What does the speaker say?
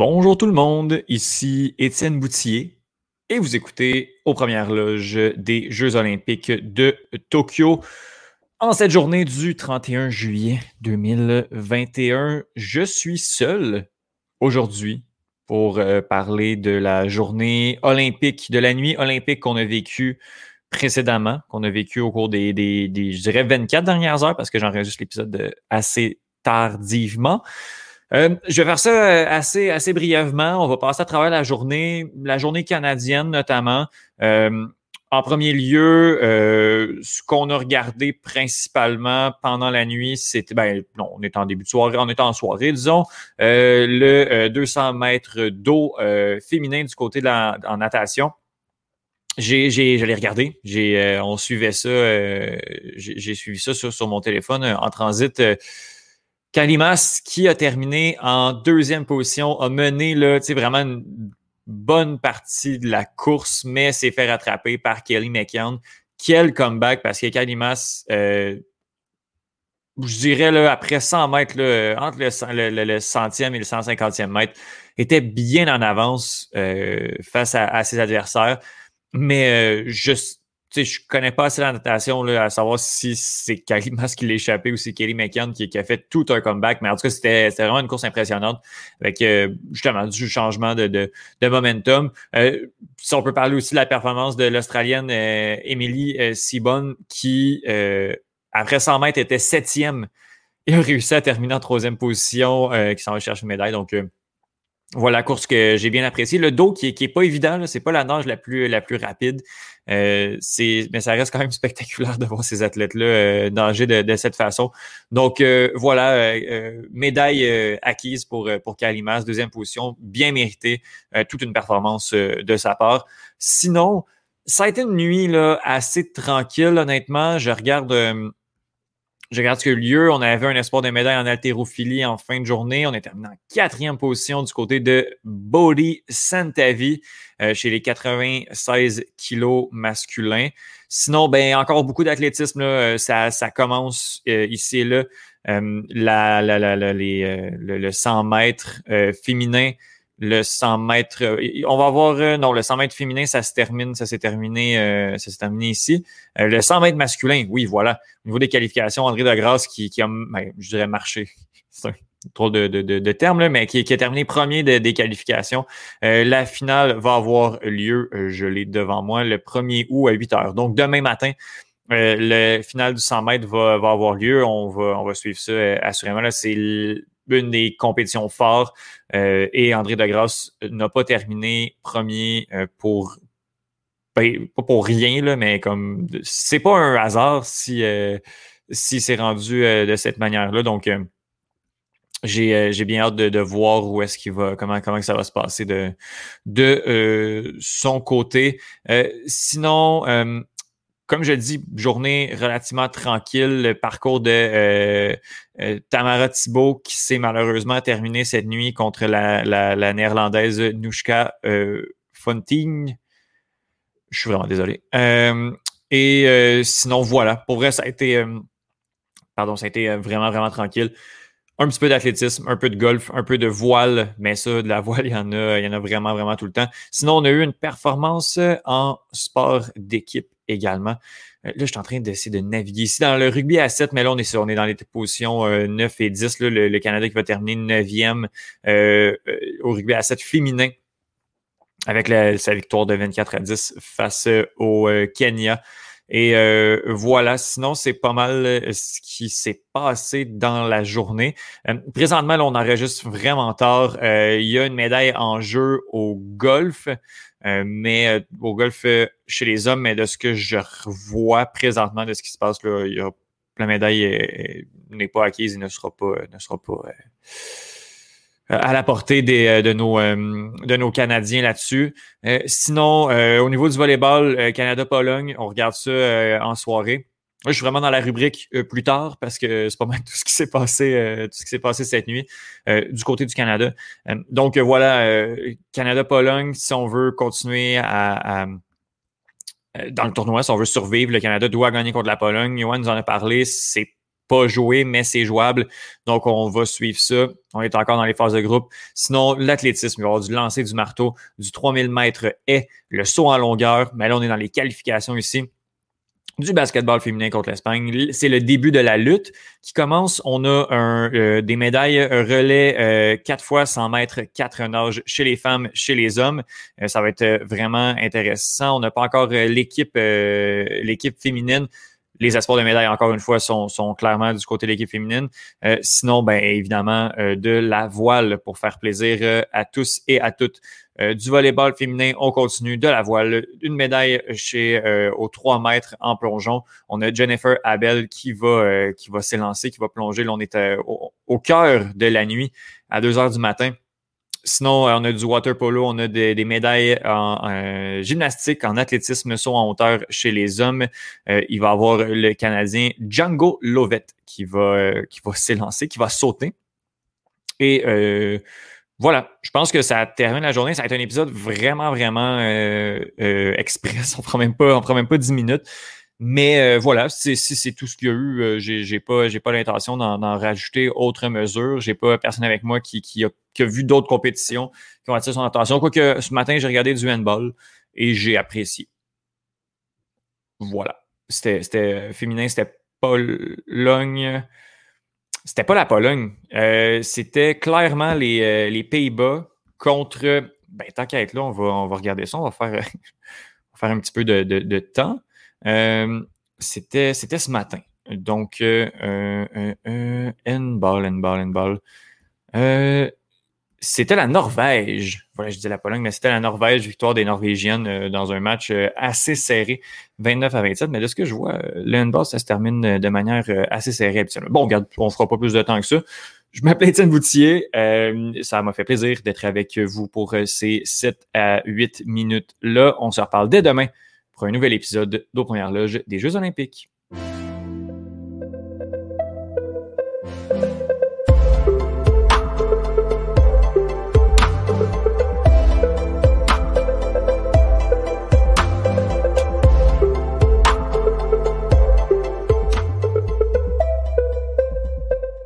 Bonjour tout le monde, ici Étienne Boutier et vous écoutez aux premières loges des Jeux olympiques de Tokyo. En cette journée du 31 juillet 2021, je suis seul aujourd'hui pour euh, parler de la journée olympique, de la nuit olympique qu'on a vécue précédemment, qu'on a vécu au cours des, des, des, je dirais, 24 dernières heures parce que j'enregistre l'épisode assez tardivement. Euh, je vais faire ça euh, assez, assez brièvement. On va passer à travers la journée, la journée canadienne notamment. Euh, en premier lieu, ce qu'on a regardé principalement pendant la nuit, c'était, ben, non, on est en début de soirée, on est en soirée, disons, le 200 mètres d'eau féminin du côté de la en natation. J'ai, j'ai, je l'ai regardé. J'ai, on suivait ça. j'ai, suivi ça sur, sur mon téléphone en transit Kalimas, qui a terminé en deuxième position, a mené là, vraiment une bonne partie de la course, mais s'est fait rattraper par Kelly McKeown. Quel comeback, parce que Kalimas, euh, je dirais, là, après 100 mètres, là, entre le, centième et le 150e mètre, était bien en avance euh, face à, ses adversaires. Mais euh, juste sais, je connais pas assez la natation là, à savoir si c'est Kalimas qui l'a échappé ou c'est Kelly McCann qui, a fait tout un comeback. Mais en tout cas, c'était vraiment une course impressionnante avec euh, justement du changement de, de, momentum. Euh, si on peut parler aussi de la performance de l'Australienne euh, Emily Sibon qui, après 100 mètres, était septième et a réussi à terminer en troisième position, qui s'en va chercher une médaille. Donc, voilà, course que j'ai bien appréciée. Le dos qui est, qui est pas évident, c'est pas la nage la plus, la plus rapide. Euh, mais ça reste quand même spectaculaire de voir ces athlètes-là euh, nager de, cette façon. Donc euh, voilà, euh, médaille acquise pour, pour Kalimas, deuxième position, bien méritée, toute une performance de sa part. Sinon, ça a été une nuit là, assez tranquille, honnêtement. Je regarde je regarde ce que lieu. On avait un espoir de médaille en haltérophilie en fin de journée. On est terminé en quatrième position du côté de Bodhi Santavi euh, chez les 96 kilos masculins. Sinon, ben encore beaucoup d'athlétisme. Euh, ça, ça commence euh, ici et là. la, la, la, les, le, 100 mètres féminin le 100 mètres. Euh, on va voir, euh, non, le 100 mètres féminin, ça se termine, ça s'est terminé, euh, ça s'est terminé ici. le 100 mètres masculin, oui, voilà. Au niveau des qualifications, André Degrasse qui, qui a, ben, je dirais, marché. C'est de, de, de, termes, là, mais qui, qui, a terminé premier des qualifications. la finale va avoir lieu, je l'ai devant moi, le 1er août à 8 heures. Donc, demain matin, le final du 100 mètres va, va avoir lieu. On va, on va suivre ça assurément. Là, c'est une des compétitions fortes. Euh, et André Degrasse n'a pas terminé premier euh, pour ben, pas pour rien, là, mais comme c'est pas un hasard si, euh, si c'est rendu de cette manière-là. Donc j'ai, bien hâte de, voir où est-ce qu'il va, comment, comment ça va se passer de, de son côté. sinon, comme je dis, journée relativement tranquille. Le parcours de euh, euh, Tamara Thibault qui s'est malheureusement terminé cette nuit contre la, la, néerlandaise Nushka euh, Je suis vraiment désolé. Euh, et sinon, voilà. Pour vrai, ça a été, pardon, ça a été vraiment, vraiment tranquille. Un petit peu d'athlétisme, un peu de golf, un peu de voile, mais ça, de la voile, il y en a, il y en a vraiment, vraiment tout le temps. Sinon, on a eu une performance en sport d'équipe également. Euh, là, je suis en train d'essayer de naviguer ici dans le rugby à 7, mais là, on est, on est dans les positions 9 euh, et 10. le, Canada qui va terminer 9e euh, au rugby à 7 féminin avec sa victoire de 24 à 10 face au Kenya. Et voilà, sinon, c'est pas mal ce qui s'est passé dans la journée. présentement, là, on enregistre vraiment tard. il y a une médaille en jeu au golf. Euh, mais euh, au golf euh, chez les hommes, mais de ce que je vois présentement de ce qui se passe là, il y a, la médaille n'est pas acquise et ne sera pas, ne sera pas à la portée des, de, nos, de nos Canadiens là-dessus. sinon, au niveau du volleyball, Canada-Pologne, on regarde ça en soirée je suis vraiment dans la rubrique euh, plus tard parce que c'est pas mal tout ce qui s'est passé, euh, tout ce qui s'est passé cette nuit euh, du côté du Canada. donc voilà, Canada-Pologne, si on veut continuer à, dans le tournoi, si on veut survivre, le Canada doit gagner contre la Pologne. Yoann nous en a parlé, c'est pas joué, mais c'est jouable. Donc, on va suivre ça. On est encore dans les phases de groupe. Sinon, l'athlétisme, il va y avoir du lancer du marteau, du 3000 mètres et le saut en longueur. Mais là, on est dans les qualifications ici du basketball féminin contre l'Espagne. C'est le début de la lutte qui commence. On a un, euh, des médailles relais euh, 4 fois 100 mètres, 4 nages chez les femmes, chez les hommes. Euh, ça va être vraiment intéressant. On n'a pas encore euh, l'équipe féminine. Les espoirs de médailles, encore une fois, sont, sont clairement du côté de l'équipe féminine. sinon, ben évidemment, de la voile pour faire plaisir à tous et à toutes. Euh, du volleyball féminin, on continue de la voile. Une médaille chez euh, aux 3 mètres en plongeon. On a Jennifer Abel qui va euh, qui va s'élancer, qui va plonger. Là, on est au, cœur de la nuit à 2 heures du matin. Sinon, on a du water polo, on a des, médailles en, gymnastique, en athlétisme, saut en hauteur chez les hommes. il va y avoir le Canadien Django Lovett qui va, qui va s'élancer, qui va sauter. Et voilà, je pense que ça termine la journée. Ça a été un épisode vraiment, vraiment euh, euh, express. On prend même pas, prend même pas 10 minutes. Mais euh, voilà, si c'est tout ce qu'il y a eu, j'ai j'ai pas, pas l'intention d'en rajouter autre mesure. J'ai pas personne avec moi qui, qui, a, qui a vu d'autres compétitions qui ont attiré son attention. Quoique ce matin, j'ai regardé du handball et j'ai apprécié. Voilà. C'était féminin, c'était Pologne. C'était pas la Pologne. Euh, c'était clairement les, euh, les Pays-Bas contre. Ben, tant qu'à être là, on va, on va regarder ça. On va faire, faire un petit peu de, de, temps. Euh, c'était, ce matin. Donc, N-ball, N-ball, N-ball. C'était la Norvège. Voilà, je dis la Pologne, mais c'était la Norvège, victoire des Norvégiennes euh, dans un match euh, assez serré, 29 à 27. Mais de ce que je vois, euh, le handball, ça se termine de manière assez serrée Bon, regarde, on fera pas plus de temps que ça. Je m'appelle Étienne Boutier. ça m'a fait plaisir d'être avec vous pour ces 7 à 8 minutes-là. On se reparle dès demain pour un nouvel épisode d'Aux Premières Loges des Jeux Olympiques.